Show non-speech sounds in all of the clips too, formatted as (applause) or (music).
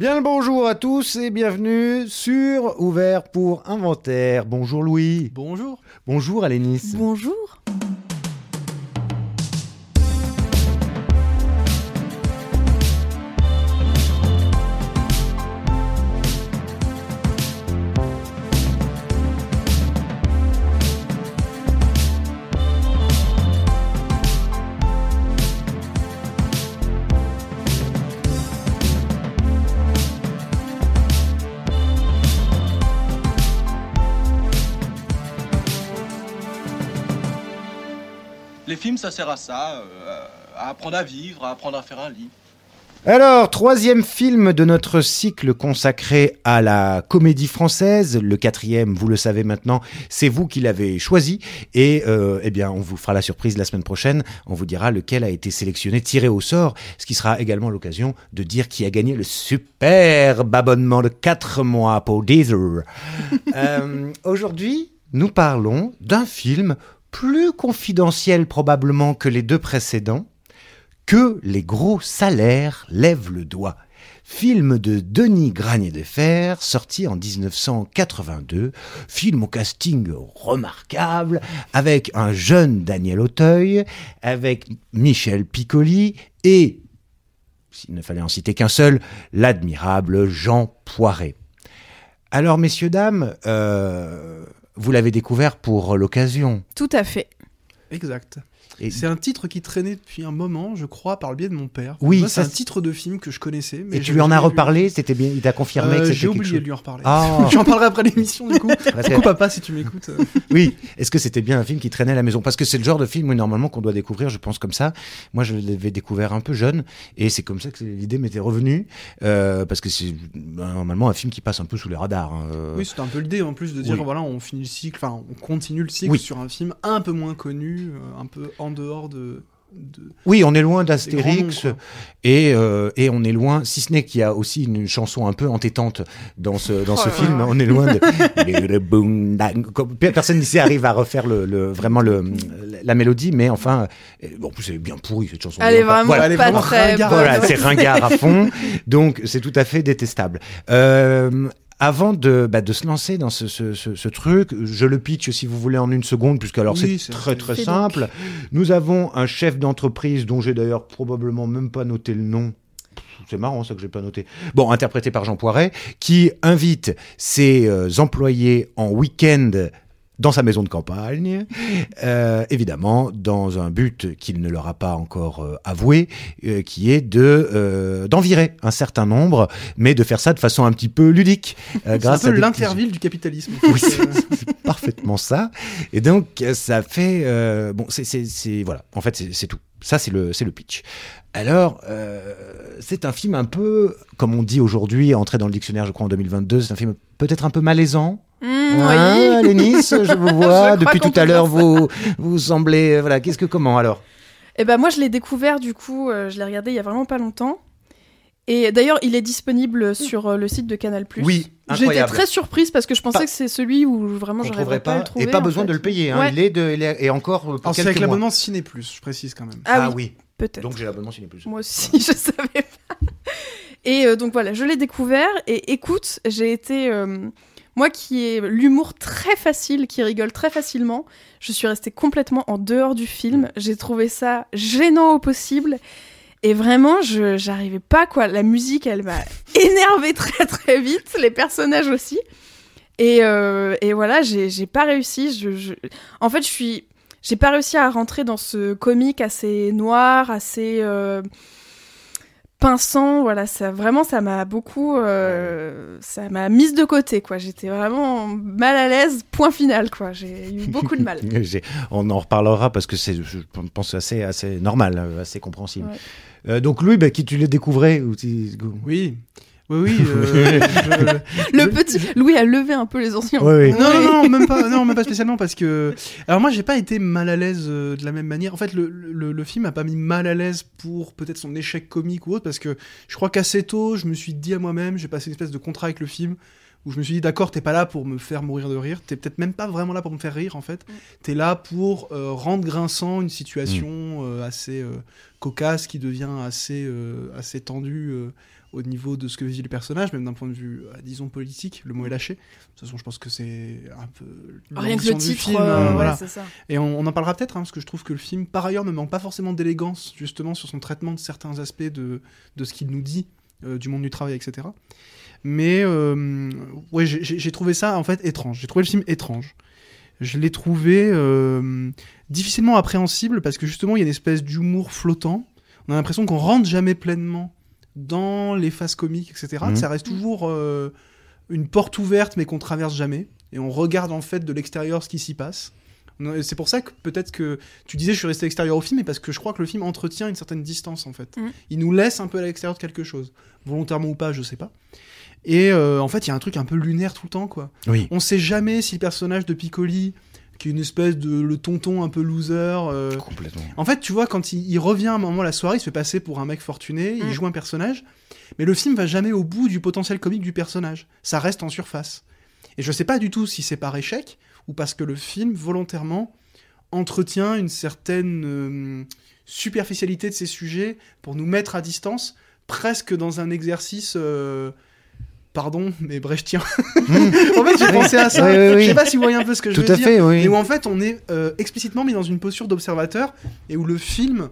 Bien le bonjour à tous et bienvenue sur Ouvert pour Inventaire. Bonjour Louis. Bonjour. Bonjour Alénis. Bonjour. Ça sert à ça, euh, à apprendre à vivre, à apprendre à faire un lit. Alors, troisième film de notre cycle consacré à la comédie française. Le quatrième, vous le savez maintenant, c'est vous qui l'avez choisi. Et euh, eh bien, on vous fera la surprise la semaine prochaine. On vous dira lequel a été sélectionné, tiré au sort, ce qui sera également l'occasion de dire qui a gagné le superbe abonnement de 4 mois pour Deezer. (laughs) Euh, Aujourd'hui, nous parlons d'un film plus confidentiel probablement que les deux précédents, que les gros salaires lèvent le doigt. Film de Denis Granier de Fer, sorti en 1982, film au casting remarquable, avec un jeune Daniel Auteuil, avec Michel Piccoli et, s'il ne fallait en citer qu'un seul, l'admirable Jean Poiret. Alors, messieurs, dames, euh, vous l'avez découvert pour l'occasion. Tout à fait. Exact. Et- C'est un titre qui traînait depuis un moment, je crois, par le bied de mon père. Oui, c'est un titre de film que je connaissais. Mais Et tu lui en as reparlé C'était bien Il t'a confirmé Euh, que c'était J'ai quelque oublié chose de lui en reparler. Ah. (laughs) J'en parlerai après l'émission du coup. Que- Coucou papa si tu m'écoutes. (laughs) Oui. Est-ce que c'était bien un film qui traînait à la maison? Parce que c'est le genre de film où normalement qu'on doit découvrir, je pense comme ça. Moi, je l'avais découvert un peu jeune, et c'est comme ça que l'idée m'était revenue, euh, parce que c'est ben, normalement un film qui passe un peu sous les radars. hein, euh. Oui, c'était un peu l'idée en plus de dire Oui. voilà, on finit le cycle, enfin, on continue le cycle Oui. sur un film un peu moins connu, un peu en dehors de. de... Oui, on est loin d'Astérix, et, euh, et on est loin, si ce n'est qu'il y a aussi une chanson un peu entêtante dans ce, dans Oh ce là film, là. on est loin de... (laughs) Personne ici arrive à refaire le, le- vraiment le, la mélodie, mais enfin, euh, bon, en plus, elle est bien pourrie cette chanson. Elle est vraiment voilà. elle est pas très. Voilà, c'est ringard à fond, (laughs) donc c'est tout à fait détestable. Euh, avant de, bah, de se lancer dans ce, ce, ce, ce truc, je le pitch si vous voulez en une seconde, puisque alors Oui, c'est très très simple. Nous avons un chef d'entreprise dont j'ai d'ailleurs probablement même pas noté le nom. C'est marrant ça que j'ai pas noté. Bon, interprété par Jean Poiret, qui invite ses euh, employés en week-end dans sa maison de campagne, euh, évidemment dans un but qu'il ne leur a pas encore euh, avoué, euh, qui est de euh, d'en virer un certain nombre, mais de faire ça de façon un petit peu ludique, euh, (laughs) C'est un peu petits- l'interville du capitalisme. oui, c'est parfaitement ça. Et donc, ça fait. euh, bon, c'est- Voilà, en fait, c'est tout. Ça, c'est le, c'est le pitch. Alors, euh, c'est un film un peu, comme on dit aujourd'hui, entré dans le dictionnaire, je crois, en 2022, c'est un film peut-être un peu malaisant. Mmh, Hein, oui. (laughs) Lénis, je vous vois. Depuis tout à l'heure, vous, vous semblez. euh, Voilà, qu'est-ce que, comment alors? Et ben moi je l'ai découvert du coup, euh, je l'ai regardé il y a vraiment pas longtemps. Et d'ailleurs, il est disponible sur euh, le site de Canal+. Oui, J'étais très surprise parce que je pensais Pas- que c'est celui où vraiment j'arriverais trouverait pas, à pas, le trouver. et pas besoin fait. de le payer. Hein. Ouais. Il est de, il est, et encore pour Alors, c'est quelques avec l'abonnement Ciné Plus, je précise quand même. Ah, oui, oui. peut-être. Donc j'ai l'abonnement Ciné Plus. Moi aussi, (laughs) je savais pas. Et euh, donc voilà, je l'ai découvert. Et écoute, j'ai été. euh, moi qui ai l'humour très facile, qui rigole très facilement, je suis restée complètement en dehors du film. J'ai trouvé ça gênant au possible. Et vraiment, je j'arrivais pas quoi. La musique, elle m'a (laughs) énervée très très vite. Les personnages aussi. Et, euh, et voilà, j'ai pas réussi. Je, je- En fait, je suis. J'ai pas réussi à rentrer dans ce comique assez noir, assez euh, pinçant. Voilà, ça vraiment, ça m'a beaucoup, euh, ça m'a mise de côté, quoi. J'étais vraiment mal à l'aise. Point final, quoi. J'ai eu beaucoup de mal. (laughs) On en reparlera parce que c'est, je pense, assez, assez normal, euh, assez compréhensible. Ouais. Euh, donc lui, bah, qui tu l'as découvert ou tu- Oui. Oui, oui. (laughs) euh, je- Le petit Louis a levé un peu les anciens. Oui, oui. Non, non, non, même pas, non, même pas spécialement parce que. Alors moi, j'ai pas été mal à l'aise euh, de la même manière. En fait, le, le, le film a pas mis mal à l'aise pour peut-être son échec comique ou autre, parce que je crois qu'assez tôt, je me suis dit à moi-même, j'ai passé une espèce de contrat avec le film où je me suis dit, d'accord, t'es pas là pour me faire mourir de rire, t'es peut-être même pas vraiment là pour me faire rire en fait. T'es là pour euh, rendre grinçant une situation euh, assez euh, cocasse qui devient assez, euh, assez tendue euh, au niveau de ce que vivent les personnages, même d'un point de vue, euh, disons, politique. Le mot est lâché. De toute façon, je pense que c'est un peu. Rien que le titre, film, euh, euh, ouais, voilà. ça. Et on, on en parlera peut-être, hein, parce que je trouve que le film, par ailleurs, ne manque pas forcément d'élégance, justement, sur son traitement de certains aspects de, de ce qu'il nous dit euh, du monde du travail, etc. Mais euh, ouais, j'ai- trouvé ça, en fait, étrange. J'ai trouvé le film étrange. Je l'ai trouvé difficilement appréhensible, parce que justement, il y a une espèce d'humour flottant. On a l'impression qu'on rentre jamais pleinement dans les phases comiques, etc. Mhm. Ça reste toujours euh, une porte ouverte, mais qu'on traverse jamais. Et on regarde, en fait, de l'extérieur ce qui s'y passe. C'est pour ça que peut-être que tu disais je suis resté extérieur au film, mais parce que je crois que le film entretient une certaine distance en fait. Mhm. Il nous laisse un peu à l'extérieur de quelque chose, volontairement ou pas, je sais pas. Et euh, en fait, il y a un truc un peu lunaire tout le temps quoi. Oui. On sait jamais si le personnage de Piccoli, qui est une espèce de le tonton un peu loser, euh, Complètement. en fait, tu vois, quand il, il revient à un moment à la soirée, il se fait passer pour un mec fortuné, il Mm. joue un personnage, mais le film va jamais au bout du potentiel comique du personnage. Ça reste en surface. Et je sais pas du tout si c'est par échec ou parce que le film, volontairement, entretient une certaine euh, superficialité de ses sujets pour nous mettre à distance, presque dans un exercice. euh, Pardon, mais brechtien. (laughs) en fait, j'ai pensé à ça. Oui, oui, oui. Je sais pas si vous voyez un peu ce que je Tout veux à dire. fait, oui. Et où en fait on est euh, explicitement mis dans une posture d'observateur et où le film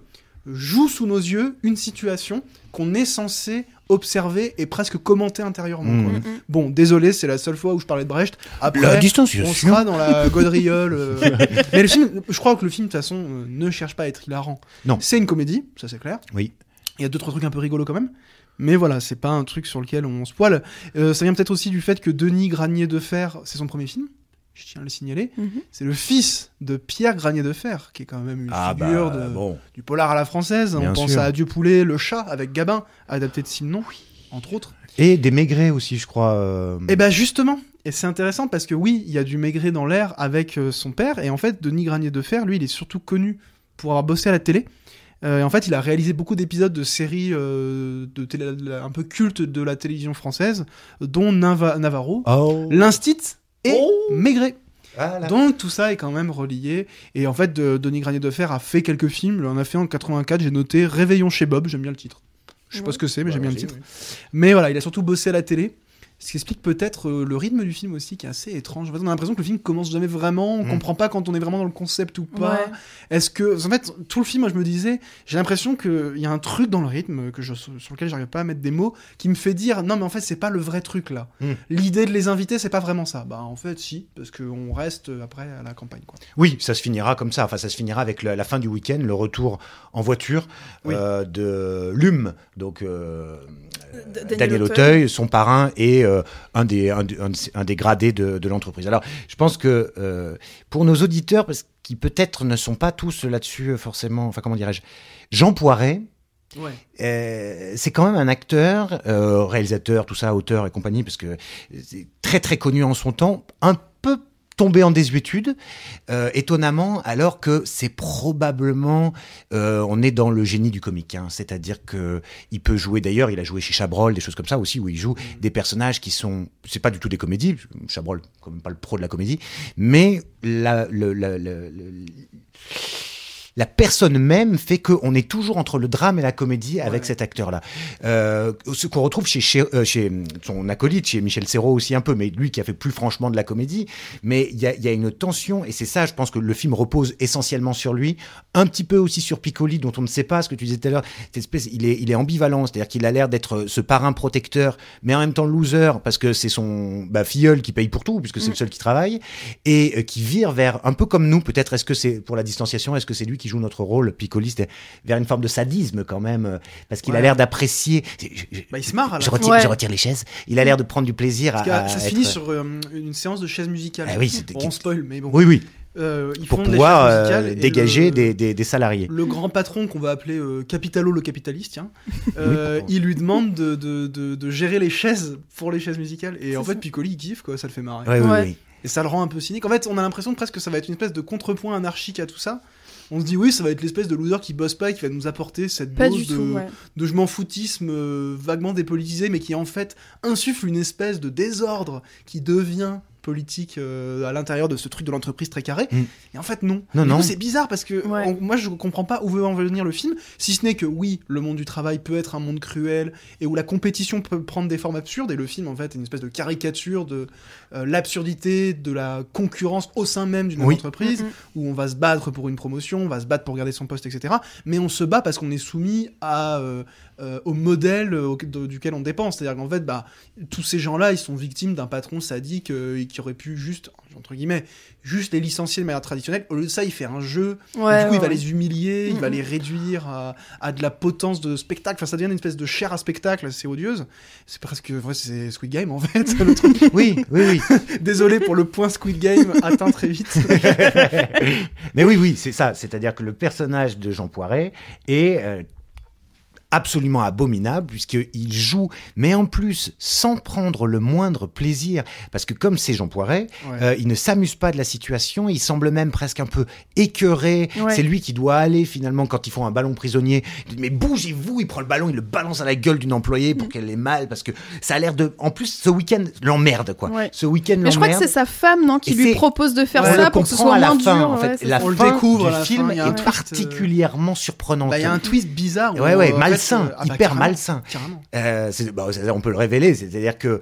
joue sous nos yeux une situation qu'on est censé observer et presque commenter intérieurement. Mmh. quoi. Mm, mm. Bon, désolé, c'est la seule fois où je parlais de Brecht. Après, La on distanciation. sera dans la gaudriole. euh. (laughs) Mais le film, je crois que le film, de toute façon, euh, ne cherche pas à être hilarant. Non. C'est une comédie, ça c'est clair. Oui. Il y a deux, trois trucs un peu rigolos quand même. Mais voilà, c'est pas un truc sur lequel on se poile. Euh, ça vient peut-être aussi du fait que Denis Granier de Fer, c'est son premier film. Je tiens à le signaler. Mhm. C'est le fils de Pierre Granier de Fer, qui est quand même une Ah figure bah de, bon. du polar à la française. Bien on pense sûr. à Adieu Poulet, Le Chat, avec Gabin, adapté de Simon, entre autres. Et des Maigret aussi, je crois. euh, Et ben justement, et c'est intéressant parce que oui, il y a du Maigret dans l'air avec euh, son père, et en fait, Denis Granier de Fer, lui, il est surtout connu pour avoir bossé à la télé. Euh, et en fait, il a réalisé beaucoup d'épisodes de séries euh, de télé, un peu cultes de la télévision française, dont Nava- Navarro, Oh. L'Instit et Oh. Maigret. Voilà. Donc tout ça est quand même relié. Et en fait, de- Denis Granier de Fer a fait quelques films. Il en a fait en 84, j'ai noté Réveillon chez Bob, j'aime bien le titre. Je sais pas ce que c'est, mais Bah, j'aime bien le titre. oui. Mais voilà, il a surtout bossé à la télé. Ce qui explique peut-être euh, le rythme du film aussi, qui est assez étrange. En fait, on a l'impression que le film commence jamais vraiment, on Mm. comprend pas quand on est vraiment dans le concept ou pas. Ouais. Est-ce que. En fait, tout le film, moi, je me disais, j'ai l'impression qu'il y a un truc dans le rythme que je, sur lequel j'arrive pas à mettre des mots, qui me fait dire, non, mais en fait, c'est pas le vrai truc là. Mm. L'idée de les inviter, c'est pas vraiment ça. Bah, en fait, si, parce qu'on reste euh, après à la campagne, quoi. Oui, ça se finira comme ça. Enfin, ça se finira avec la, la fin du week-end, le retour en voiture Oui. euh, de Lume, donc euh, Daniel Daniel Auteuil. Auteuil, son parrain et euh, un, des, un, des- un des- un des gradés de, de l'entreprise. Alors, je pense que euh, pour nos auditeurs, parce qu'ils peut-être ne sont pas tous là-dessus euh, forcément, enfin comment dirais-je, Jean Poiret, Ouais. euh, c'est quand même un acteur, euh, réalisateur, tout ça, auteur et compagnie, parce que c'est très très connu en son temps, un peu tombé en désuétude, euh, étonnamment, alors que c'est probablement, euh, on est dans le génie du comique, hein, c'est-à-dire que il peut jouer. D'ailleurs, il a joué chez Chabrol, des choses comme ça aussi, où il joue des personnages qui sont, c'est pas du tout des comédies. Chabrol, quand même pas le pro de la comédie, mais la, le, la- le- le- la personne même fait qu'on est toujours entre le drame et la comédie avec Ouais. cet acteur-là. Euh, ce qu'on retrouve chez, chez, euh, chez son acolyte, chez Michel Serrault aussi un peu, mais lui qui a fait plus franchement de la comédie. Mais il y a, il y a une tension, et c'est ça, je pense que le film repose essentiellement sur lui, un petit peu aussi sur Piccoli, dont on ne sait pas ce que tu disais tout à l'heure. Cette espèce, il est, il est ambivalent, c'est-à-dire qu'il a l'air d'être ce parrain protecteur, mais en même temps loser, parce que c'est son bah, filleul qui paye pour tout, puisque c'est Mm. le seul qui travaille, et euh, qui vire vers, un peu comme nous, peut-être, est-ce que c'est pour la distanciation, est-ce que c'est lui qui joue notre rôle, Piccoli, c'était vers une forme de sadisme quand même, euh, parce qu'il a l'air d'apprécier. Bah, il se marre à la je fin. retire, Ouais. je retire les chaises. Il a l'air de prendre du plaisir à. À ça se être- finit sur euh, une séance de chaises musicales. Ah oui, Bon, on spoil, mais bon. Oui, oui, Euh, ils pour font pouvoir euh, dégager le- des, des, des salariés. Le grand patron qu'on va appeler euh, Capitalo le capitaliste, tiens, (laughs) euh, il lui demande de, de, de, de gérer les chaises pour les chaises musicales. Et en fait. Piccoli, il kiffe, quoi, ça le fait marrer. Ouais, oui, Ouais. oui. Et ça le rend un peu cynique. En fait, on a l'impression presque que ça va être une espèce de contrepoint anarchique à tout ça. On se dit, oui, ça va être l'espèce de loser qui bosse pas et qui va nous apporter cette Pas dose du de, tout, ouais. de je m'en foutisme euh, vaguement dépolitisé, mais qui en fait insuffle une espèce de désordre qui devient politique euh, à l'intérieur de ce truc de l'entreprise très carré. Mm. Et en fait, non. Non, Du non. coup, c'est bizarre parce que Ouais. on- moi, je comprends pas où veut en venir le film, si ce n'est que oui, le monde du travail peut être un monde cruel et où la compétition peut prendre des formes absurdes. Et le film, en fait, est une espèce de caricature de euh, l'absurdité de la concurrence au sein même d'une Oui. entreprise Mhm. où on va se battre pour une promotion, on va se battre pour garder son poste, etc. Mais on se bat parce qu'on est soumis à, euh, euh, au modèle au- de- duquel on dépend. C'est-à-dire qu'en fait, bah, tous ces gens-là, ils sont victimes d'un patron sadique euh, qui aurait pu juste, entre guillemets, juste les licencier de manière traditionnelle. Au lieu de ça, il fait un jeu. Ouais, du coup, ouais, il va les humilier, il va les réduire à, à de la potence de spectacle. Enfin, ça devient une espèce de chair à spectacle assez odieuse. C'est presque, ouais, c'est Squid Game en fait. le truc. (laughs) Oui, oui, oui. (laughs) Désolé pour le point Squid Game atteint très vite. (laughs) Mais oui, oui, c'est ça. C'est-à-dire que le personnage de Jean Poiret est euh, absolument abominable puisqu'il joue, mais en plus sans prendre le moindre plaisir. Parce que comme c'est Jean Poiret, Ouais. euh, il ne s'amuse pas de la situation, il semble même presque un peu écœuré. Ouais. C'est lui qui doit aller finalement quand ils font un ballon prisonnier. Il dit, mais bougez-vous, il prend le ballon, il le balance à la gueule d'une employée Mm. pour qu'elle ait mal parce que ça a l'air de... En plus, ce week-end l'emmerde, quoi. Ouais. Ce week-end Mais je crois que l'emmerde. c'est sa femme, non, qui Et lui propose de faire ça le pour que ce soit à la moins fin, dur. en fait. La. On le fin découvre à du la film fin, est euh, particulièrement surprenante. Bah, il y a un twist bizarre. Ouais, ouais, en fait, malsain, ah bah, hyper carrément, malsain. Carrément. Euh, bah, on peut le révéler, c'est-à-dire que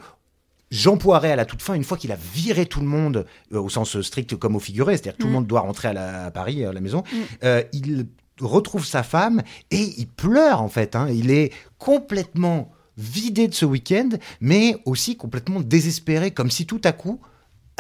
Jean Poiret, à la toute fin, une fois qu'il a viré tout le monde, euh, au sens strict comme au figuré, c'est-à-dire que tout le Mm. monde doit rentrer à, la- à Paris, à la maison, Mm. euh, il retrouve sa femme et il pleure en fait. hein. Il est complètement vidé de ce week-end, mais aussi complètement désespéré, comme si tout à coup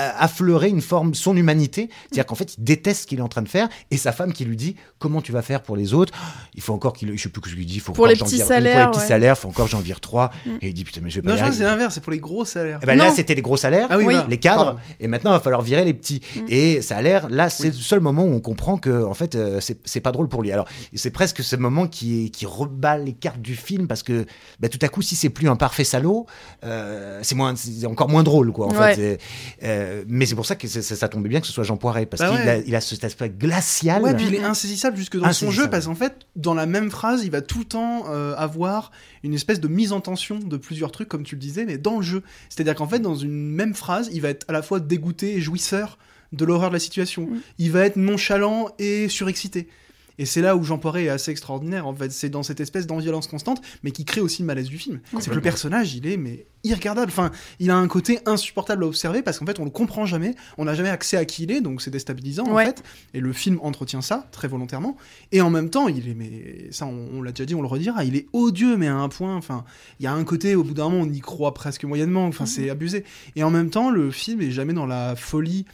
euh, affleurait une forme, son humanité. C'est-à-dire qu'en fait, il déteste ce qu'il est en train de faire, et sa femme qui lui dit comment tu vas faire pour les autres? Il faut encore qu'il, je sais plus ce que je lui dis, il faut Pour encore les petits vire- salaires, pour les petits ouais. salaires, il faut encore que j'en vire trois. Mm. Et il dit putain mais je vais pas Non, c'est l'inverse, c'est pour les gros salaires. Eh ben là, c'était les gros salaires, Ah oui, Oui. les cadres, Pardon. et maintenant, il va falloir virer les petits. Mm. Et ça a l'air, là, c'est le seul moment où on comprend que, en fait, euh, c'est pas drôle pour lui. Alors, c'est presque ce moment qui, qui reballe les cartes du film, parce que bah, tout à coup, si c'est plus un parfait salaud, euh, c'est moins- c'est encore moins drôle, quoi, en Ouais. fait. C'est- euh, mais c'est pour ça que ça, ça tombait bien que ce soit Jean Poiret, parce Bah qu'il ouais. a, il a cet aspect glacial. Ouais, puis il est insaisissable jusque dans son jeu parce qu'en fait, dans la même phrase, il va tout le temps euh, avoir une espèce de mise en tension de plusieurs trucs, comme tu le disais, mais dans le jeu. C'est-à-dire qu'en fait, dans une même phrase, il va être à la fois dégoûté et jouisseur de l'horreur de la situation. Mm. Il va être nonchalant et surexcité. Et c'est là où Jean Poiret est assez extraordinaire, en fait. C'est dans cette espèce d'enviolence constante, mais qui crée aussi le malaise du film. C'est que le personnage, il est mais irregardable. Enfin, il a un côté insupportable à observer parce qu'en fait, on le comprend jamais. On n'a jamais accès à qui il est, donc c'est déstabilisant, Ouais. en fait. Et le film entretient ça, très volontairement. Et en même temps, il est, mais ça, on, on l'a déjà dit, on le redira, il est odieux, mais à un point. Enfin, il y a un côté, au bout d'un moment, on y croit presque moyennement. Enfin, c'est abusé. Et en même temps, le film est jamais dans la folie.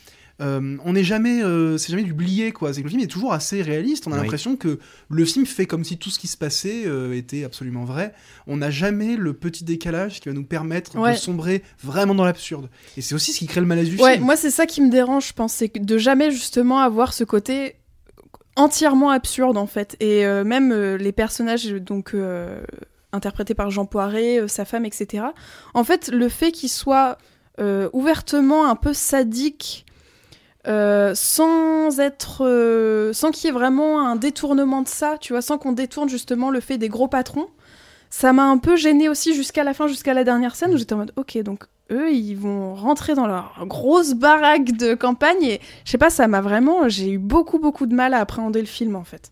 Euh, on n'est jamais, euh, c'est jamais du blié quoi. C'est que le film est toujours assez réaliste. On a Oui. l'impression que le film fait comme si tout ce qui se passait euh, était absolument vrai. On n'a jamais le petit décalage qui va nous permettre Ouais. de sombrer vraiment dans l'absurde. Et c'est aussi ce qui crée le malaise du Ouais, film. moi c'est ça qui me dérange, je pense, c'est que de jamais justement avoir ce côté entièrement absurde en fait. Et euh, même euh, les personnages donc euh, interprétés par Jean Poiret, euh, sa femme, etc. En fait, le fait qu'ils soient euh, ouvertement un peu sadiques, euh, sans être, euh, sans qu'il y ait vraiment un détournement de ça, tu vois, sans qu'on détourne justement le fait des gros patrons. Ça m'a un peu gêné aussi jusqu'à la fin, jusqu'à la dernière scène où j'étais en mode ok donc eux ils vont rentrer dans leur grosse baraque de campagne et je sais pas ça m'a vraiment j'ai eu beaucoup beaucoup de mal à appréhender le film en fait.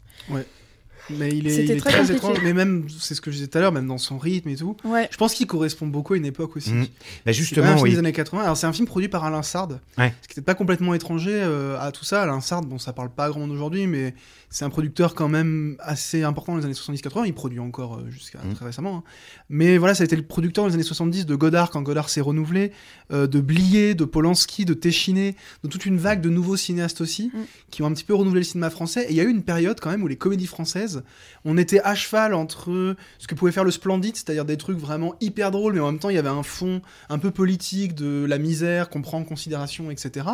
Mais il est, C'était il est très étrange. Mais même, c'est ce que je disais tout à l'heure, même dans son rythme et tout. Ouais. Je pense qu'il correspond beaucoup à une époque aussi. Mhm. Bah, justement, même un film oui. des années 80. Alors c'est un film produit par Alain Sard, Ouais. ce qui n'était pas complètement étranger euh, à tout ça. Alain Sard, bon, ça parle pas grand monde aujourd'hui, mais c'est un producteur quand même assez important dans les années 70-80. Il produit encore euh, jusqu'à Mhm. très récemment. hein. Mais voilà, ça a été le producteur dans les années 70 de Godard quand Godard s'est renouvelé, euh, de Blier, de Polanski, de Téchiné, de toute une vague de nouveaux cinéastes aussi Mhm. qui ont un petit peu renouvelé le cinéma français. Et il y a eu une période quand même où les comédies françaises, on était à cheval entre ce que pouvait faire le Splendide, c'est-à-dire des trucs vraiment hyper drôles, mais en même temps il y avait un fond un peu politique de la misère qu'on prend en considération, etc.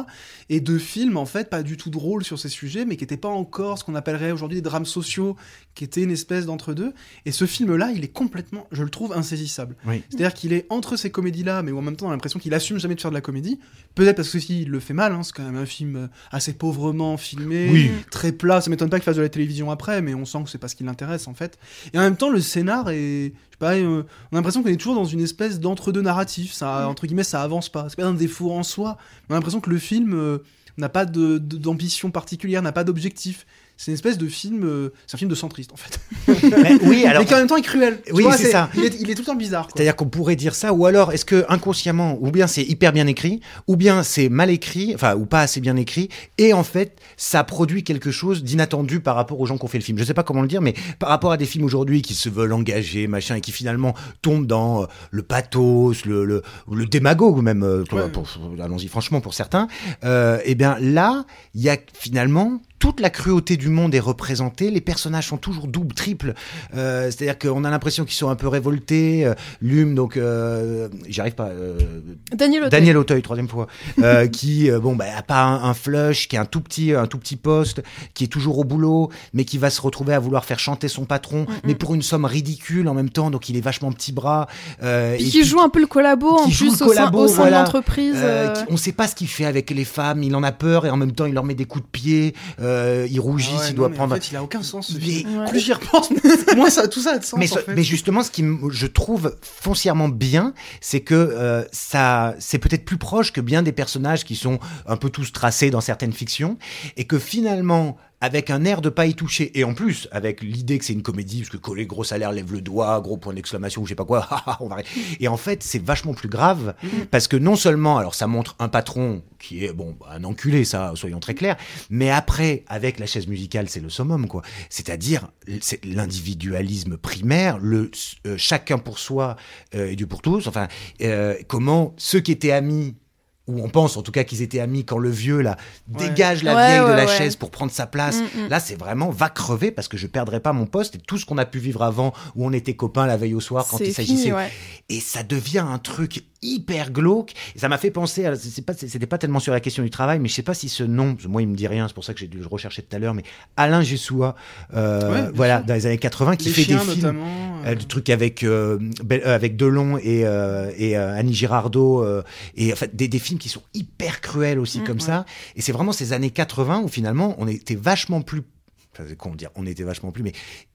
Et de films en fait pas du tout drôles sur ces sujets, mais qui n'étaient pas encore ce qu'on appellerait aujourd'hui des drames sociaux, qui étaient une espèce d'entre-deux. Et ce film-là, il est complètement, je le trouve insaisissable. Oui. C'est-à-dire qu'il est entre ces comédies-là, mais où en même temps on a l'impression qu'il assume jamais de faire de la comédie. Peut-être parce que s'il le fait mal, hein, c'est quand même un film assez pauvrement filmé, Oui. très plat. Ça m'étonne pas qu'il fasse de la télévision après, mais on sent que c'est pas ce qui l'intéresse en fait. Et en même temps, le scénar est, je sais pas, euh, on a l'impression qu'on est toujours dans une espèce d'entre-deux narratif. Ça, Mm. entre guillemets, ça avance pas. C'est pas un défaut en soi. On a l'impression que le film euh, n'a pas de- de- d'ambition particulière, n'a pas d'objectif. C'est une espèce de film, euh, c'est un film de centriste en fait. (laughs) Mais oui, alors. Mais qui en même temps est cruel. Oui, c'est ça. Il est, il est tout le temps bizarre. C'est-à-dire qu'on pourrait dire ça, ou alors est-ce que inconsciemment, ou bien c'est hyper bien écrit, ou bien c'est mal écrit, enfin, ou pas assez bien écrit, et en fait, ça produit quelque chose d'inattendu par rapport aux gens qui ont fait le film. Je sais pas comment le dire, mais par rapport à des films aujourd'hui qui se veulent engagés, machin, et qui finalement tombent dans euh, le pathos, le, le, le démagogue même, euh, Ouais. allons-y franchement pour certains, et bien là, il y a finalement toute la cruauté du monde est représentée, les personnages sont toujours doubles, triples, euh, c'est-à-dire qu'on a l'impression qu'ils sont un peu révoltés. Euh, Lume, donc, euh, j'y arrive pas. euh, Daniel Auteuil. Daniel Auteuil, troisième fois, (laughs) qui, bon, bah, a pas un, un flush, qui est un tout petit, un tout petit poste, qui est toujours au boulot, mais qui va se retrouver à vouloir faire chanter son patron, Mm, mais pour une somme ridicule en même temps, donc il est vachement petit bras. Et qui joue un peu le collabo en plus au sein, collabo, au sein voilà. de l'entreprise. on sait pas ce qu'il fait avec les femmes, il en a peur et en même temps il leur met des coups de pied, euh, il rougit Ah ouais, non, doit prendre. En fait, il a aucun sens. Ce Mais- film. Ouais. Plus j'y repense, (laughs) moins ça, tout ça a de sens. mais, en ce- fait. mais justement, ce qui je trouve foncièrement bien, c'est que euh, ça, c'est peut-être plus proche que bien des personnages qui sont un peu tous tracés dans certaines fictions, et que finalement, avec un air de pas y toucher, et en plus avec l'idée que c'est une comédie, parce que coller gros salaire lève le doigt, gros point d'exclamation, ou je sais pas quoi, (laughs) on va. Et en fait, c'est vachement plus grave, parce que non seulement, alors ça montre un patron qui est bon, un enculé, ça, soyons très clairs, mais après, avec la chaise musicale, c'est le summum, quoi. C'est-à-dire, c'est l'individualisme primaire, le euh, chacun pour soi euh, et Dieu pour tous. Enfin, euh, comment ceux qui étaient amis ou on pense en tout cas qu'ils étaient amis quand le vieux là Ouais. dégage la Ouais, vieille de la chaise pour prendre sa place. Mm, mm. Là, c'est vraiment va crever parce que je perdrai pas mon poste et tout ce qu'on a pu vivre avant où on était copains la veille au soir quand il s'agissait et ça devient un truc hyper glauque. Et ça m'a fait penser, à- c'était pas tellement sur la question du travail, mais je sais pas si ce nom, moi il me dit rien, c'est pour ça que j'ai dû le rechercher tout à l'heure, mais Alain Jessoua, euh, voilà, sûr. dans les années 80, qui les fait chiens des films. Euh, euh, du truc avec euh, euh, avec Delon et euh, et euh, Annie Girardot euh, et en fait des, des films qui sont hyper cruels aussi Mm, comme ouais. ça et c'est vraiment ces années 80 où finalement on était vachement plus enfin, de dire on était vachement plus mais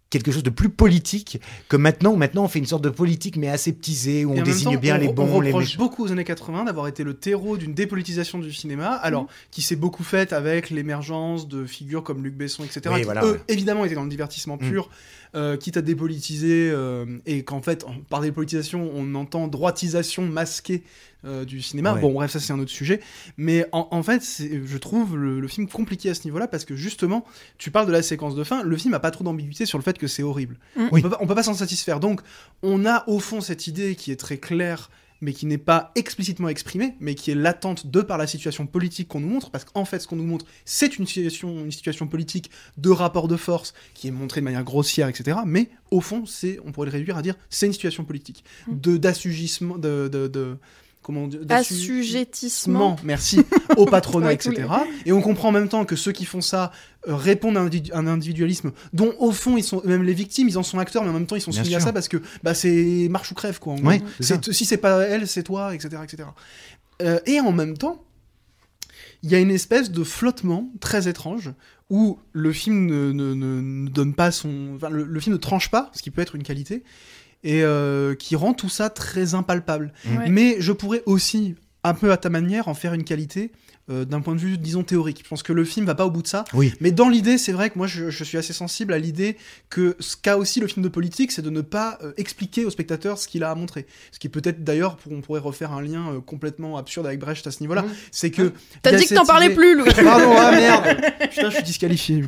quelque chose de plus politique que maintenant où maintenant on fait une sorte de politique mais aseptisée où on désigne temps, bien on, les on bons les reproche beaucoup aux années 80 d'avoir été le terreau d'une dépolitisation du cinéma, alors Mm. qui s'est beaucoup faite avec l'émergence de figures comme Luc Besson, etc. Oui, qui, voilà, eux, ouais. évidemment, étaient dans le divertissement Mm. pur, euh, quitte à dépolitiser, euh, et qu'en fait, en- par dépolitisation, on entend droitisation masquée euh, du cinéma. Ouais. Bon, bref, ça c'est un autre sujet. Mais en, en fait, c'est- je trouve le, le film compliqué à ce niveau-là parce que justement, tu parles de la séquence de fin, le film a pas trop d'ambiguïté sur le fait que c'est horrible. Mm. On, peut pas, on peut pas s'en satisfaire. Donc, on a au fond cette idée qui est très claire mais qui n'est pas explicitement exprimée, mais qui est latente de par la situation politique qu'on nous montre, parce qu'en fait, ce qu'on nous montre, c'est une situation, une situation politique de rapport de force qui est montrée de manière grossière, etc. Mais au fond, c'est, on pourrait le réduire à dire, c'est une situation politique Mm. de d'assugissement, de, de, de- comment on dit, d'assu- Assujettissement. merci, au patronat, (laughs) Ouais, etc. Et on comprend en même temps que ceux qui font ça euh, répondent à un, individu- un individualisme dont, au fond, ils sont même les victimes, ils en sont acteurs, mais en même temps, ils sont soumis à ça parce que bah, c'est marche ou crève, quoi. en gros. Ouais, c'est ça. C'est- si c'est pas elle, c'est toi, etc. etc. Euh, et en même temps, il y a une espèce de flottement très étrange où le film ne, ne- ne- ne donne pas son. Enfin, le, le film ne tranche pas, ce qui peut être une qualité, et euh, qui rend tout ça très impalpable. Ouais. Mais je pourrais aussi, un peu à ta manière, en faire une qualité euh, d'un point de vue, disons, théorique. Je pense que le film va pas au bout de ça. oui Mais dans l'idée, c'est vrai que moi, je, je suis assez sensible à l'idée que ce qu'a aussi le film de politique, c'est de ne pas euh, expliquer au spectateur ce qu'il a à montrer. Ce qui peut-être, d'ailleurs, pour- on pourrait refaire un lien euh, complètement absurde avec Brecht à ce niveau-là, c'est que... T'as y a dit que t'en parlais idée- plus, Lou. (laughs) Pardon, ah merde Putain, je suis disqualifié.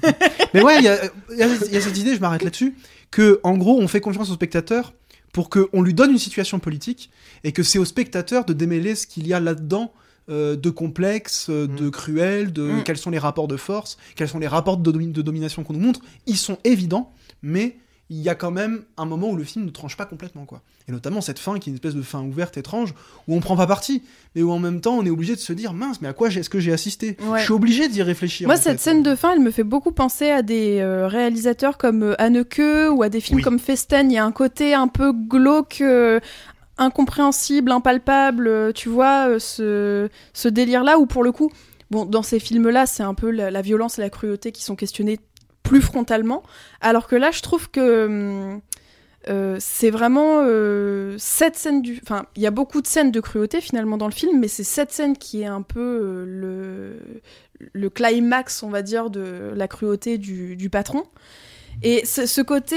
Mais ouais, il y y a cette idée, je m'arrête là-dessus, que en gros, on fait confiance au spectateur pour qu'on lui donne une situation politique et que c'est au spectateur de démêler ce qu'il y a là-dedans. euh, de complexe, euh, de cruel, de Mm. quels sont les rapports de force, quels sont les rapports de, domi- de domination qu'on nous montre, ils sont évidents, mais il y a quand même un moment où le film ne tranche pas complètement, quoi. Et notamment cette fin qui est une espèce de fin ouverte étrange, où on prend pas parti, mais où en même temps on est obligé de se dire mince, mais à quoi est-ce que j'ai assisté? Ouais. Je suis obligé d'y réfléchir. Moi, cette fait. scène de fin, elle me fait beaucoup penser à des euh, réalisateurs comme euh, Anneke ou à des films Oui. comme Festen. Il y a un côté un peu glauque, euh, incompréhensible, impalpable, euh, tu vois, ce, ce délire-là où pour le coup, bon, dans ces films-là, c'est un peu la, la violence et la cruauté qui sont questionnées plus frontalement. Alors que là, je trouve que euh, c'est vraiment euh, cette scène du. Enfin, il y a beaucoup de scènes de cruauté finalement dans le film, mais c'est cette scène qui est un peu euh, le le climax, on va dire, de la cruauté du, du patron. Et ce, côté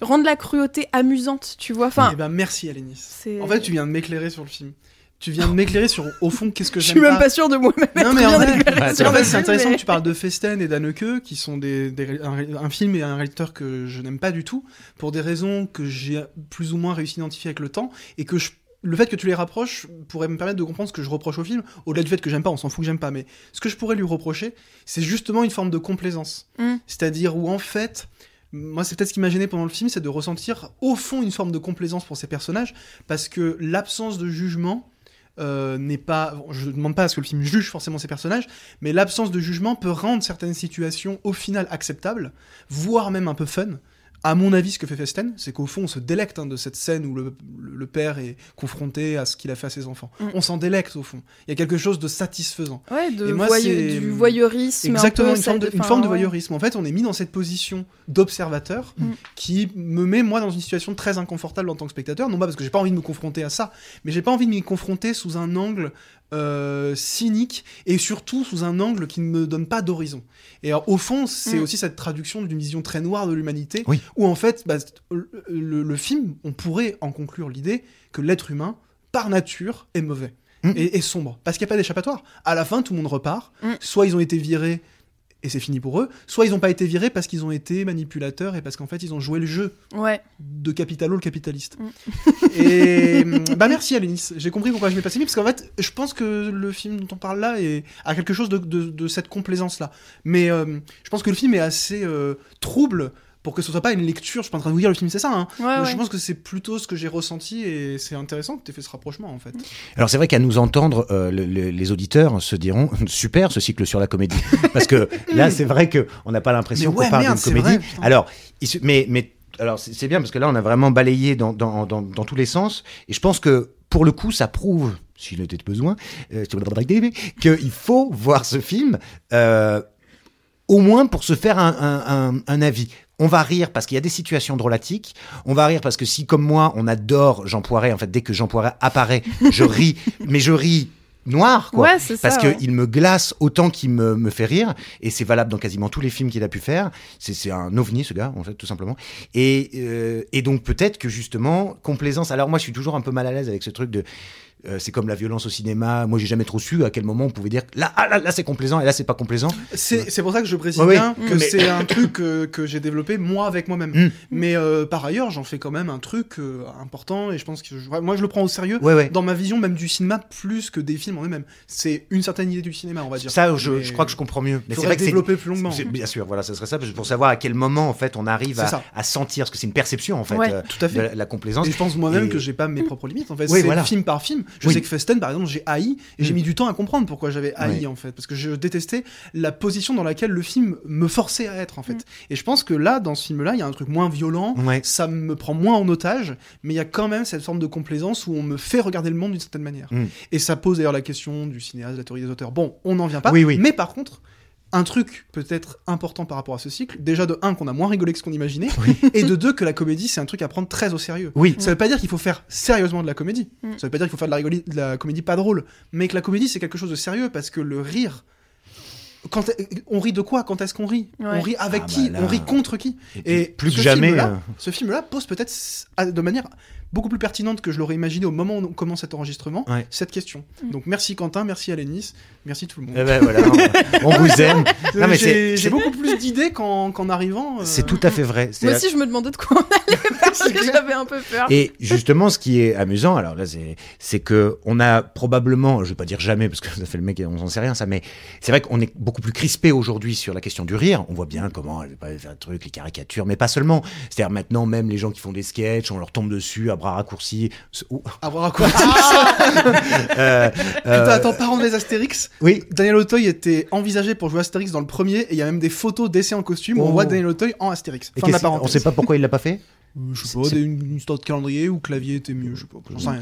rendre la cruauté amusante, tu vois. Enfin, Eh ben, merci, Alénis. En fait, tu viens de m'éclarer sur le film. Tu viens de m'éclairer sur, au fond, qu'est-ce que je j'aime suis même pas. pas sûre de moi-même. Non, mais en éclairée bah, en fait, c'est intéressant mais- que tu parles de Festen et d'Anneke, qui sont des, des- un, un film et un réalisateur que je n'aime pas du tout, pour des raisons que j'ai plus ou moins réussi à identifier avec le temps, et que je- le fait que tu les rapproches pourrait me permettre de comprendre ce que je reproche au film, au-delà du fait que j'aime pas, on s'en fout que j'aime pas, mais ce que je pourrais lui reprocher, c'est justement une forme de complaisance. Mm. C'est-à-dire où, en fait, moi, c'est peut-être ce qui m'a gêné pendant le film, c'est de ressentir au fond une forme de complaisance pour ces personnages, parce que l'absence de jugement euh, n'est pas. je ne demande pas à ce que le film juge forcément ces personnages, mais l'absence de jugement peut rendre certaines situations au final acceptables, voire même un peu fun. À mon avis, ce que fait Festen, c'est qu'au fond, on se délecte hein, de cette scène où le, le- le père est confronté à ce qu'il a fait à ses enfants. Mm. On s'en délecte au fond. Il y a quelque chose de satisfaisant. Ouais, de Et moi, du voyeurisme. Exactement, un peu, une forme, de, une forme voyeurisme. En fait, on est mis dans cette position d'observateur Mm. qui me met, moi, dans une situation très inconfortable en tant que spectateur. Non pas parce que j'ai pas envie de me confronter à ça, mais j'ai pas envie de m'y confronter sous un angle euh, cynique et surtout sous un angle qui ne me donne pas d'horizon. Et alors, au fond, c'est Mm. aussi cette traduction d'une vision très noire de l'humanité Oui. où, en fait, bah, le, le- le film, on pourrait en conclure l'idée que l'être humain, par nature, est mauvais. Mm. Et, et sombre. Parce qu'il n'y a pas d'échappatoire. À la fin, tout le monde repart. Mm. Soit ils ont été virés et c'est fini pour eux, soit ils n'ont pas été virés parce qu'ils ont été manipulateurs et parce qu'en fait ils ont joué le jeu Ouais. de Capitalo le capitaliste. Mm. (laughs) et (laughs) bah merci Alénis, j'ai compris pourquoi je m'ai passé parce qu'en fait je pense que le film dont on parle là est, a quelque chose de, de- de cette complaisance là. Mais euh, je pense que le film est assez euh, trouble pour que ce soit pas une lecture, je suis pas en train de vous dire le film c'est ça, hein. Ouais, je ouais. pense que c'est plutôt ce que j'ai ressenti et c'est intéressant que tu aies fait ce rapprochement en fait. Alors c'est vrai qu'à nous entendre, euh, le- le- les auditeurs se diront (laughs) super ce cycle sur la comédie, parce que là (laughs) c'est vrai que on n'a pas l'impression ouais, qu'on parle d'une comédie. vrai, alors, mais mais alors c'est c'est bien parce que là on a vraiment balayé dans dans, dans, dans tous les sens, et je pense que pour le coup ça prouve, s'il était besoin, euh, (laughs) qu'il faut voir ce film. Euh, au moins pour se faire un, un, un, un avis. On va rire parce qu'il y a des situations drôlatiques. On va rire parce que si, comme moi, on adore Jean Poiret, en fait, dès que Jean Poiret apparaît, je (laughs) ris, mais je ris noir, quoi. Ouais, c'est ça. Parce ouais. qu'il me glace autant qu'il me, me fait rire, et c'est valable dans quasiment tous les films qu'il a pu faire. C'est c'est un ovni, ce gars, en fait, tout simplement. Et, euh, et donc peut-être que justement, complaisance. Alors moi, je suis toujours un peu mal à l'aise avec ce truc de. Euh, c'est comme la violence au cinéma. Moi, j'ai jamais trop su à quel moment on pouvait dire là, ah, là, là, c'est complaisant et là, c'est pas complaisant. C'est c'est pour ça que je précise Ouais, bien ouais. que c'est un truc euh, que j'ai développé moi avec moi-même. Mm. Mais euh, par ailleurs, j'en fais quand même un truc euh, important et je pense que je- moi je le prends au sérieux Ouais, ouais. dans ma vision même du cinéma plus que des films en eux-mêmes. C'est une certaine idée du cinéma, on va dire. Ça, je, Mais je crois que je comprends mieux. Mais c'est faudrait vrai que c'est développer plus longuement. c'est- Bien sûr, voilà, ce serait ça, pour savoir à quel moment, en fait, on arrive à, ça. à sentir, parce que c'est une perception, en fait, Ouais, euh, Tout à de fait. la, la complaisance. Et je pense moi-même Et- que j'ai pas mes propres limites en fait. Oui, c'est voilà. film par film. Je Oui. sais que Festen par exemple j'ai haï et j'ai Mm. mis du temps à comprendre pourquoi j'avais haï en fait parce que je détestais la position dans laquelle le film me forçait à être en fait. Mm. Et je pense que là dans ce film là il y a un truc moins violent. Ouais. Ça me prend moins en otage, mais il y a quand même cette forme de complaisance où on me fait regarder le monde d'une certaine manière. Mm. Et ça pose d'ailleurs la question du cinéaste, de la théorie des auteurs. Bon, on n'en vient pas. Oui, oui. Mais par contre, un truc peut-être important par rapport à ce cycle, déjà de un qu'on a moins rigolé que ce qu'on imaginait, et de deux que la comédie c'est un truc à prendre très au sérieux. Oui. Ça veut pas dire qu'il faut faire sérieusement de la comédie. Mm. Ça veut pas dire qu'il faut faire de la, rigoli- de la comédie pas drôle. Mais que la comédie, c'est quelque chose de sérieux parce que le rire. Quand on rit de quoi Quand est-ce qu'on rit? Ouais. On rit avec Ah qui? bah là. On rit contre qui? Et puis, Et plus que jamais. euh, Ce film-là pose peut-être de manière beaucoup plus pertinente que je l'aurais imaginé au moment où on commence cet enregistrement Ouais. cette question. Mm. Donc merci Quentin, merci Alénis, merci tout le monde. eh ben, voilà, on, on vous (laughs) aime. J'ai beaucoup plus d'idées qu'en arrivant. euh, C'est tout à fait vrai. Moi la- aussi, je me demandais de quoi on allait (laughs) parce C'est que clair. j'avais un peu peur. Et justement, ce qui est amusant, alors là, c'est, c'est que on a probablement, je vais pas dire jamais parce que ça fait le mec, on s'en sait rien ça, mais c'est vrai qu'on est beaucoup plus crispé aujourd'hui sur la question du rire. On voit bien comment elle veut pas faire le truc, les caricatures, mais pas seulement. C'est-à-dire maintenant, même les gens qui font des sketchs, on leur tombe dessus à bras raccourcis. Ouh, À voir à quoi euh, Putain, euh, attends, parents des Astérix. Oui, Daniel Auteuil était envisagé pour jouer Astérix dans le premier, et il y a même des photos d'essais en costume où on Oh. voit Daniel Auteuil en Astérix. Et Fin de on sait pas pourquoi il l'a pas fait. Euh, je sais pas, une, une histoire de calendrier ou clavier était mieux, je sais pas. J'en sais rien.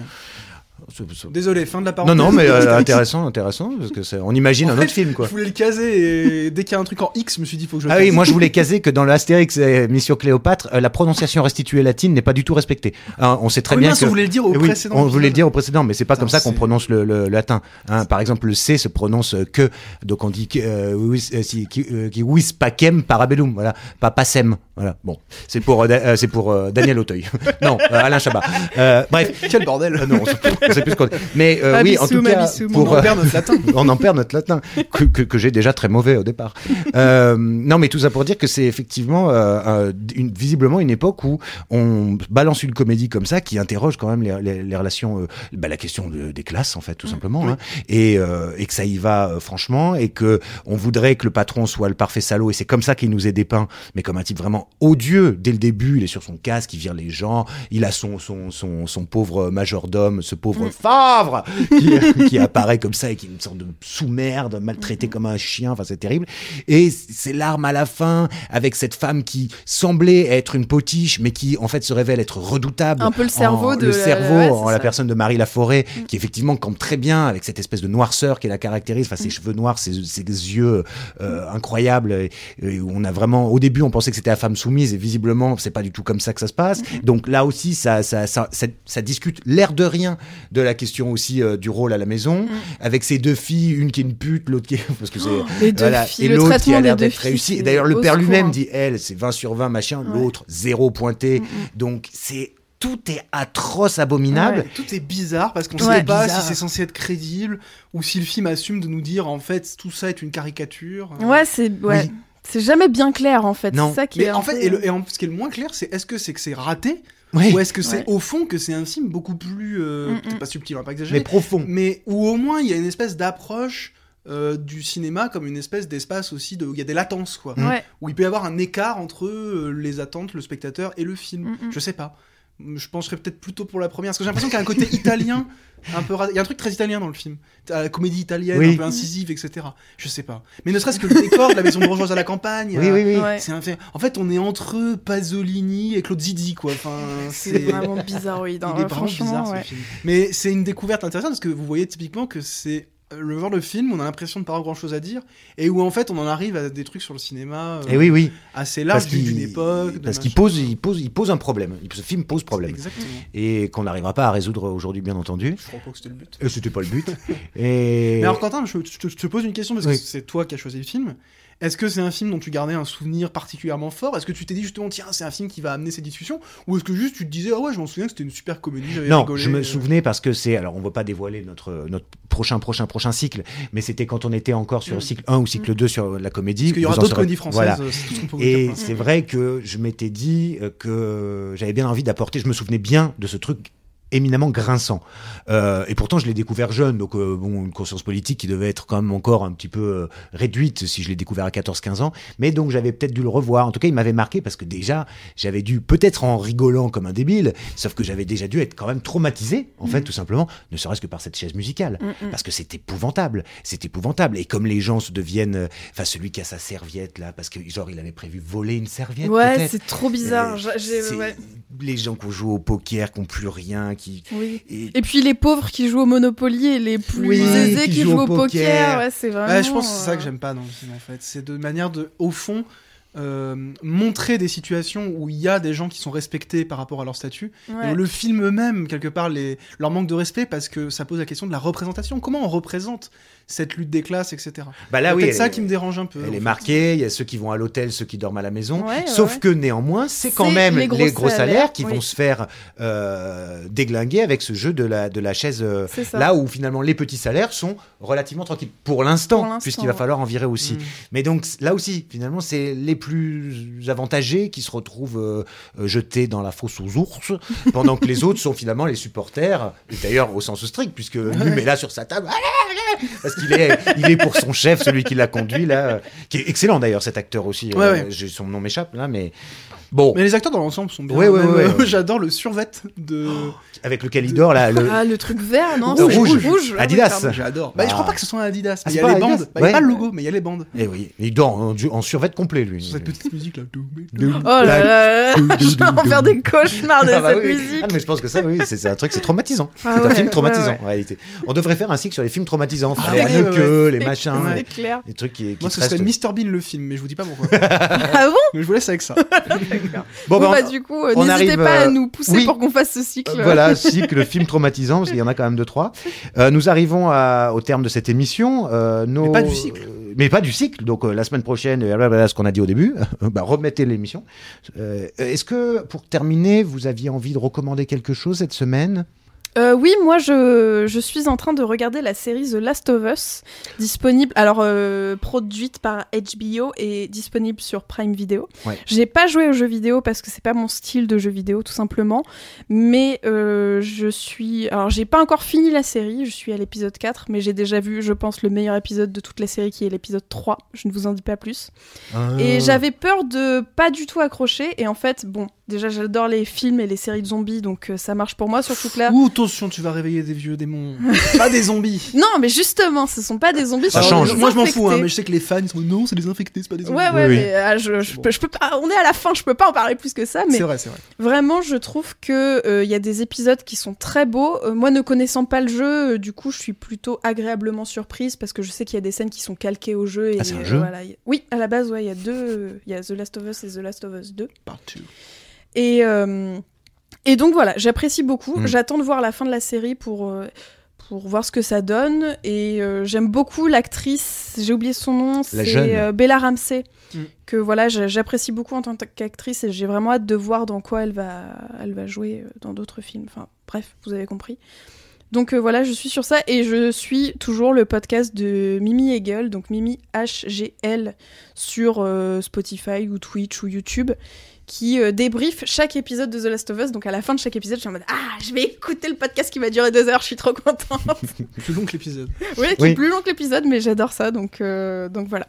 Désolé, fin de la Non, parenthèse. non, mais euh, intéressant, intéressant, parce que on imagine En un fait, autre film, quoi. Je voulais le caser et dès qu'il y a un truc en X, je me suis dit, faut que je le Ah oui, moi je voulais caser que dans le Astérix et Mission Cléopâtre, euh, la prononciation restituée latine n'est pas du tout respectée. Hein, on sait très Ah bien mince, que on voulait le dire au oui, précédent. on voulait le dire au précédent, mais c'est pas comme ça qu'on prononce le, le latin. Hein, par exemple, le C se prononce que, donc on dit euh, si- qui euh, vis pacem parabellum, voilà, pas passem, voilà. Bon, c'est pour c'est pour Daniel Auteuil, (laughs) non, Alain Chabat. Euh, bref, Quel bordel. Non, on plus, qu'on. Mais euh, oui, en tout cas, pour on euh, perd notre latin. (laughs) on en perd notre latin, que, que, que j'ai déjà très mauvais au départ. Euh, non, mais tout ça pour dire que c'est effectivement euh, une, visiblement une époque où on balance une comédie comme ça qui interroge quand même les, les, les relations, euh, bah, la question de- des classes en fait, tout simplement, hein, et, euh, et que ça y va franchement, et que on voudrait que le patron soit le parfait salaud, et c'est comme ça qu'il nous est dépeint, mais comme un type vraiment odieux dès le début. Il est sur son casque, il vire les gens, il a son son son, son pauvre majordome, ce pauvre Favre qui, (laughs) qui apparaît comme ça et qui est une sorte de sous-merde, maltraité comme un chien. Enfin, c'est terrible. Et c'est l'arme à la fin avec cette femme qui semblait être une potiche, mais qui en fait se révèle être redoutable. Un peu le cerveau en- de le cerveau ouais, en c'est la ça. personne de Marie Laforêt, qui effectivement campe très bien avec cette espèce de noirceur qui la caractérise. Enfin, ses cheveux noirs, ses, ses yeux euh, incroyables. Et, et où on a vraiment, au début, on pensait que c'était la femme soumise et visiblement, c'est pas du tout comme ça que ça se passe. Donc là aussi, ça, ça, ça, ça, ça discute l'air de rien de la question aussi euh, du rôle à la maison, avec ces deux filles, une qui est une pute, l'autre qui est (laughs) parce que c'est deux voilà. et le l'autre qui a l'air d'être réussi. D'ailleurs, le père lui-même hein. dit elle, c'est 20 sur 20 machin, Ouais. l'autre zéro pointé. Donc c'est tout est atroce, abominable. Ouais. Tout est bizarre parce qu'on Ouais. sait pas Bizarre. si c'est censé être crédible ou si le film assume de nous dire en fait tout ça est une caricature. Ouais, c'est ouais. Oui. C'est jamais bien clair en fait. Non. C'est ça qui Mais est en fait, peu- et, le- et en- ce qui est le moins clair, c'est est-ce que c'est que c'est raté Oui, ou est-ce que c'est Ouais. au fond que c'est un film beaucoup plus euh, Mm, peut-être mm. pas subtil, on va pas mais exagérer, profond. mais où au moins il y a une espèce d'approche euh, du cinéma comme une espèce d'espace aussi de où il y a des latences quoi, Mm. Ouais. où il peut y avoir un écart entre euh, les attentes, le spectateur et le film. Mm, mm. Je sais pas. Je penserais peut-être plutôt pour la première, parce que j'ai l'impression qu'il y a un côté italien, un peu. Il y a un truc très italien dans le film. La comédie italienne, Oui. un peu incisive, etc. Je sais pas. Mais ne serait-ce que le décor de la maison bourgeoise à la campagne. Oui, euh, oui, oui. Ouais. C'est un fait. En fait, on est entre Pasolini et Claude Zidi, quoi. Enfin, C'est vraiment Il est vraiment franchement, bizarre ouais. ce film. Mais c'est une découverte intéressante parce que vous voyez typiquement que c'est le genre de film où on a l'impression de pas avoir grand chose à dire et où en fait on en arrive à des trucs sur le cinéma euh, Et oui, oui. assez large d'une époque. parce qu'il pose, il pose, il pose un problème. Ce film pose problème. Exactement. Et qu'on n'arrivera pas à résoudre aujourd'hui, bien entendu. Je crois pas que c'était le but. Et c'était pas le but. (laughs) Et Mais alors Quentin, je, je te- je te pose une question parce que Oui. c'est toi qui as choisi le film. Est-ce que c'est un film dont tu gardais un souvenir particulièrement fort? Est-ce que tu t'es dit justement tiens c'est un film qui va amener ces discussions? Ou est-ce que juste tu te disais ah ouais je m'en souviens que c'était une super comédie j'avais non, rigolé je me euh. souvenais parce que c'est. Alors, on va pas dévoiler notre notre prochain prochain prochain cycle, mais c'était quand on était encore sur Mm. le cycle 1 ou cycle 2 sur la comédie. Parce qu'il y aura d'autres comédies françaises. Voilà. euh, tout ce Et c'est vrai que je m'étais dit euh, que j'avais bien envie d'apporter. Je me souvenais bien de ce truc éminemment grinçant. Euh, et pourtant, je l'ai découvert jeune, donc euh, bon, une conscience politique qui devait être quand même encore un petit peu euh, réduite si je l'ai découvert à 14-15 ans. Mais donc, j'avais peut-être dû le revoir. En tout cas, il m'avait marqué parce que déjà, j'avais dû, peut-être en rigolant comme un débile, sauf que j'avais déjà dû être quand même traumatisé, en fait, tout simplement, ne serait-ce que par cette chaise musicale. Mm, mm. Parce que c'est épouvantable. C'est épouvantable. Et comme les gens se deviennent, enfin, celui qui a sa serviette là, parce que genre, il avait prévu voler une serviette. Ouais, c'est trop bizarre. Euh, ouais. Les gens qui jouent au poker, qui n'ont plus rien, qui. Oui. et- Et puis les pauvres qui jouent au Monopoly et les plus Oui, aisés qui qui, jouent au poker. poker. Ouais, c'est vraiment. Ouais, je pense que c'est ça que euh, j'aime pas dans le film en fait. C'est de manière de, au fond, euh, montrer des situations où il y a des gens qui sont respectés par rapport à leur statut. ouais. Et le film eux-mêmes, quelque part, les, leur manque de respect parce que ça pose la question de la représentation. Comment on représente cette lutte des classes, etc. Bah là, C'est oui. peut-être elle- ça qui me dérange un peu. Elle est fait. marquée, il y a ceux qui vont à l'hôtel, ceux qui dorment à la maison. Ouais, Sauf ouais. que néanmoins, c'est quand C'est même les les gros salaires, salaires, qui oui. vont se faire euh, déglinguer avec ce jeu de la, de la chaise. euh, C'est là où finalement les petits salaires sont relativement tranquilles pour l'instant, puisqu'il va ouais. falloir en virer aussi. Mm. Mais donc là aussi, finalement, c'est les plus avantagés qui se retrouvent euh, jetés dans la fosse aux ours, (laughs) pendant que les autres sont finalement les supporters, et d'ailleurs au sens strict, puisque (laughs) Num est là sur sa table, allez, allez parce qu'il est, il est pour son chef, celui qui l'a conduit là, qui est excellent d'ailleurs cet acteur aussi. Ouais, euh, ouais. Son nom m'échappe là, mais Bon, Mais les acteurs dans l'ensemble sont bien. Ouais, ouais, ouais, euh, ouais. (laughs) J'adore le survêt de. avec lequel il dort là, le... Ah, le truc vert, non Le c'est rouge. rouge. Ah Adidas. J'adore. Bah, Ah. je crois pas que ce soit un Adidas. Ah, il y a pas les Adidas bandes. Bah, il y a pas le logo, mais il y a les bandes. Eh oui, il dort en, en survêt complet lui. Cette petite musique là. Oh là là, (laughs) je vais en faire des cauchemars de Ah bah cette oui. musique. Ah, mais je pense que ça, oui, c'est un truc, c'est traumatisant. Ah c'est un film traumatisant ouais, en réalité. On devrait faire un cycle sur les films traumatisants, Ah les ouais, les machins, C'est les, clair. les trucs qui, Moi, ce serait. Mr Bean le film, mais je vous dis pas pourquoi. Ah bon? Mais je vous laisse avec ça. (laughs) (laughs) Bon, Bon, bah, bah, on- du coup, euh, on n'hésitez arrive, pas à euh, nous pousser oui. pour qu'on fasse ce cycle. Euh, Voilà, cycle film traumatisant, parce qu'il y en a quand même deux, trois. (laughs) Euh, nous arrivons à- au terme de cette émission. Euh, nos- Mais pas du cycle. mais pas du cycle. Donc, euh, la semaine prochaine, blablabla, ce qu'on a dit au début, (laughs) bah, remettez l'émission. Euh, Est-ce que, pour terminer, vous aviez envie de recommander quelque chose cette semaine? Euh, oui, moi je, je suis en train de regarder la série The Last of Us, disponible, alors euh, produite par HBO et disponible sur Prime Video. Ouais. J'ai pas joué aux jeux vidéo parce que c'est pas mon style de jeu vidéo tout simplement, mais euh, je suis, alors j'ai pas encore fini la série, je suis à l'épisode 4, mais j'ai déjà vu, je pense, le meilleur épisode de toute la série qui est l'épisode 3. Je ne vous en dis pas plus. Et j'avais peur de pas du tout accrocher. Et en fait, bon, déjà j'adore les films et les séries de zombies, donc euh, ça marche pour moi, surtout que là. Ouh, attention, tu vas réveiller des vieux démons. (laughs) pas des zombies. Non, mais justement, ce sont pas des zombies. Ça change. Moi, je m'en fous, hein, mais je sais que les fans ils sont non, c'est des infectés, c'est pas des zombies. Ouais, ouais, Oui, oui. mais ah, je, je Bon. peux, je peux pas. On est à la fin, je peux pas en parler plus que ça, mais C'est vrai, c'est vrai. vraiment, je trouve que euh, il y a des épisodes qui sont très beaux. Euh, moi, ne connaissant pas le jeu, euh, du coup, je suis plutôt agréablement surprise parce que je sais qu'il y a des scènes qui sont calquées au jeu. Et, Ah, c'est un euh, jeu voilà, y- Oui, à la base, ouais, il y a deux. Il y a The Last of Us et The Last of Us 2. Partout. Et, euh, et donc voilà, j'apprécie beaucoup. Mm. J'attends de voir la fin de la série pour, euh, pour voir ce que ça donne. Et euh, j'aime beaucoup l'actrice, j'ai oublié son nom, c'est euh, Bella Ramsey. Mm. Que voilà, j'a- j'apprécie beaucoup en tant qu'actrice et j'ai vraiment hâte de voir dans quoi elle va, elle va jouer dans d'autres films. Enfin, bref, vous avez compris. Donc euh, voilà, je suis sur ça et je suis toujours le podcast de Mimi Hegel, donc Mimi HGL sur euh, Spotify ou Twitch ou YouTube qui euh, débriefe chaque épisode de The Last of Us. Donc à la fin de chaque épisode, je suis en mode Ah, je vais écouter le podcast qui va durer deux heures, je suis trop contente. (laughs) Plus long que l'épisode. oui, qui Oui. est plus long que l'épisode, mais j'adore ça. Donc, euh, donc voilà.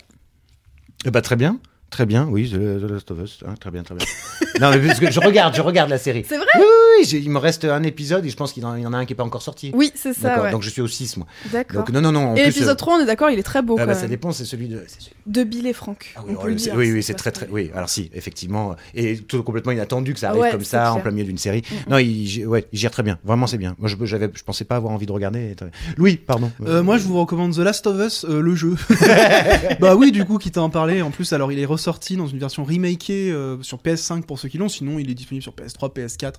Eh bah, très bien. Très bien, oui, The, The Last of Us. hein, très bien, très bien. (laughs) non, mais parce que je regarde, je regarde la série. C'est vrai Oui, oui, oui, il me reste un épisode et je pense qu'il en, il y en a un qui n'est pas encore sorti. Oui, c'est ça. Ouais. donc je suis au 6, moi. D'accord. Donc, non, non, non. en Et plus, l'épisode euh, 3, on est d'accord, il est très beau ah, quand bah, même. ça dépend, c'est celui de. celui- De Bill et Franck. Ah on oui, peut le c'est- dire. oui, c'est très, très. Oui, alors si, effectivement. Et tout complètement inattendu que ça arrive Ouais, comme ça, en plein milieu d'une série. Non, il, gère- ouais, il gère très bien. Vraiment, c'est bien. Moi, je, j'avais, je pensais pas avoir envie de regarder. Louis, pardon. Euh, moi, je vous recommande The Last of Us, euh, le jeu. (laughs) (laughs) bah oui, du coup, qui t'a en parlé. En plus, alors, il est ressorti dans une version remakée euh, sur PS5 pour ceux qui l'ont. Sinon, il est disponible sur PS3, PS4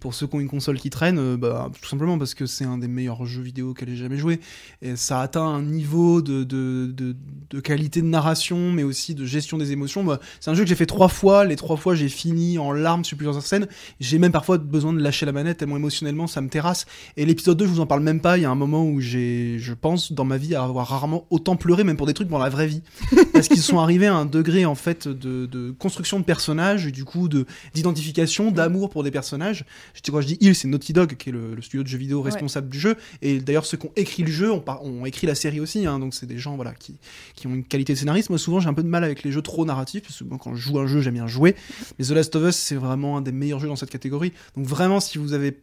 pour ceux qui ont une console qui traîne. euh, bah, tout simplement parce que c'est un des meilleurs jeux vidéo qu'elle ait jamais joué. Et ça atteint un niveau de, de, de, de qualité de narration, mais aussi de gestion des émotions. Bah, c'est un jeu que j'ai fait trois fois. Les trois fois, j'ai fini en larmes sur plusieurs scènes. J'ai même parfois besoin de lâcher la manette tellement émotionnellement ça me terrasse. Et l'épisode 2, je vous en parle même pas. Il y a un moment où j'ai, je pense, dans ma vie, avoir rarement autant pleuré, même pour des trucs dans la vraie vie. (laughs) Parce qu'ils sont arrivés à un degré, en fait, de, de construction de personnages, et du coup, de, d'identification, d'amour pour des personnages. Je je dis il, c'est Naughty Dog, qui est le, le studio de jeux vidéo responsable du jeu. Et d'ailleurs, ceux qui ont écrit le jeu ont, écrit la série aussi. hein. donc, c'est des gens, voilà, qui, qui ont une qualité de scénariste. Moi, souvent, j'ai un peu de mal avec les jeux trop narratifs, parce que moi, quand je joue un jeu, j'aime bien jouer. Mais The Last of Us, c'est vraiment un des meilleurs jeux dans cette catégorie. Donc vraiment, si vous avez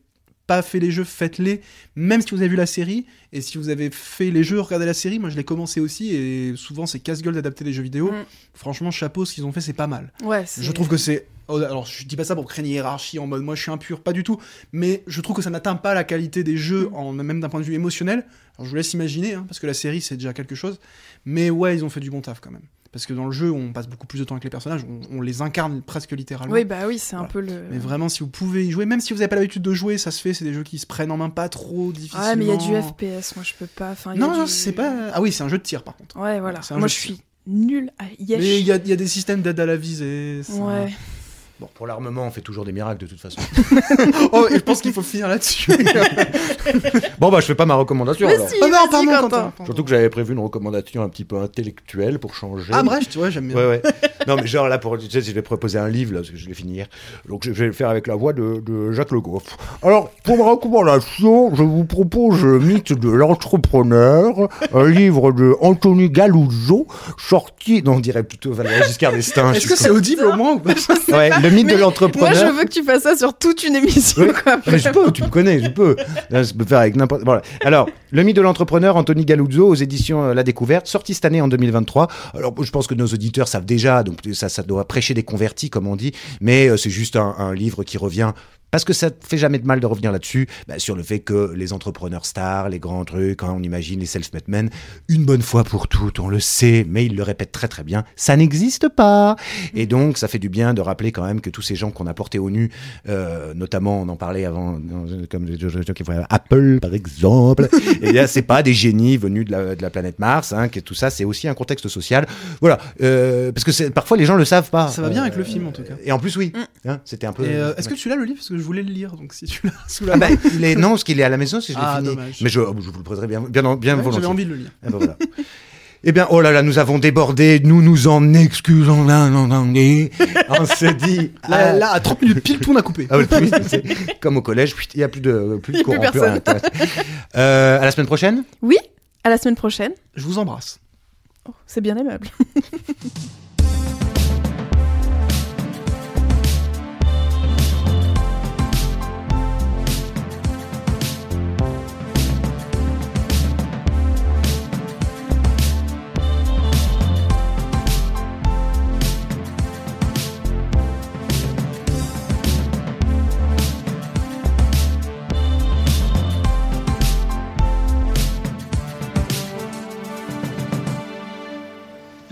pas fait les jeux, faites-les, même si vous avez vu la série. Et si vous avez fait les jeux, regardez la série. Moi, je l'ai commencé aussi, et souvent, c'est casse-gueule d'adapter les jeux vidéo. Mm. Franchement, chapeau, ce qu'ils ont fait, c'est pas mal. Ouais, Je trouve que c'est. oh, Alors, je dis pas ça pour créer une hiérarchie en mode moi je suis impur, pas du tout. Mais je trouve que ça n'atteint pas la qualité des jeux, Mm. en, même d'un point de vue émotionnel. Alors, je vous laisse imaginer, hein, parce que la série c'est déjà quelque chose. Mais ouais, ils ont fait du bon taf quand même. Parce que dans le jeu, on passe beaucoup plus de temps avec les personnages, on, on les incarne presque littéralement. Oui, bah oui, c'est un peu le. Mais vraiment, si vous pouvez y jouer, même si vous n'avez pas l'habitude de jouer, ça se fait. C'est des jeux qui se prennent en main pas trop difficilement. Ah, mais il y a du FPS, moi je peux pas. Enfin, Non, non, c'est pas. Ah oui, c'est un jeu de tir par contre. Ouais, voilà. Moi je suis nul à Yesh. Mais il y a, il y a des systèmes d'aide à la visée. ça- Ouais. Bon, pour l'armement, on fait toujours des miracles de toute façon. (laughs) oh, et je pense qu'il faut finir là-dessus. (laughs) bon, bah, je fais pas ma recommandation Mais alors. si, oh non, vas-y, pardon, Quentin. Quentin. pardon. Surtout que j'avais prévu une recommandation un petit peu intellectuelle pour changer. Ah, bref, tu vois, j'aime bien. Ouais, ouais. Non, mais genre là, pour, tu sais, je vais proposer un livre, là, parce que je l'ai fini hier. Donc, je vais le faire avec la voix de, de Jacques Le Goff. Alors, pour ma recommandation, je vous propose Mythe de l'entrepreneur, un livre de Anthony Galuzzo, sorti, non, on dirait plutôt Valéry Giscard d'Estaing. Est-ce que c'est audible au moins ou pas? Ouais, le mythe de l'entrepreneur. Moi, je veux que tu fasses ça sur toute une émission. Oui. quoi. Mais je peux, tu me connais, je peux. Là, je peux faire avec n'importe. Voilà. Alors, le mythe de l'entrepreneur, Anthony Galuzzo, aux éditions euh, La Découverte, sorti cette année en 2023. Alors, je pense que nos auditeurs savent déjà, donc ça, ça doit prêcher des convertis, comme on dit, mais euh, c'est juste un, un livre qui revient. Parce que ça ne fait jamais de mal de revenir là-dessus, bah, sur le fait que les entrepreneurs stars, les grands trucs, quand on imagine les self-made men, une bonne fois pour toutes, on le sait, mais ils le répètent très très bien, ça n'existe pas. Et donc, ça fait du bien de rappeler quand même que tous ces gens qu'on a portés au nu, euh, notamment, on en parlait avant, comme Apple par exemple, (laughs) et bien, c'est pas des génies venus de la, de la planète Mars, hein, que tout ça, c'est aussi un contexte social. Voilà, euh, parce que c'est- parfois les gens le savent pas. Ça va bien Euh, avec le film, en tout cas. Et en plus, oui, hein, c'était un peu. Euh, Est-ce que tu l'as le livre? Parce que je voulais le lire, donc si tu l'as (laughs) sous la Ah main. bah, il est- non, parce qu'il est à la maison, si je l'ai Ah, fini. dommage. Mais je, je vous le prêterai bien, bien, bien Ouais, volontiers. J'avais envie de le lire. Ah bah voilà. Eh bien, oh là là, nous avons débordé, nous nous en excusons là, non, non, non. On se dit. (laughs) Là, ah, là, à 30 minutes pile, tout on a coupé. ah oui, comme au collège, il n'y a plus de, plus de plus courant. personne. rien. Euh, à la semaine prochaine? Oui, à la semaine prochaine. Je vous embrasse. Oh, c'est bien aimable. (laughs)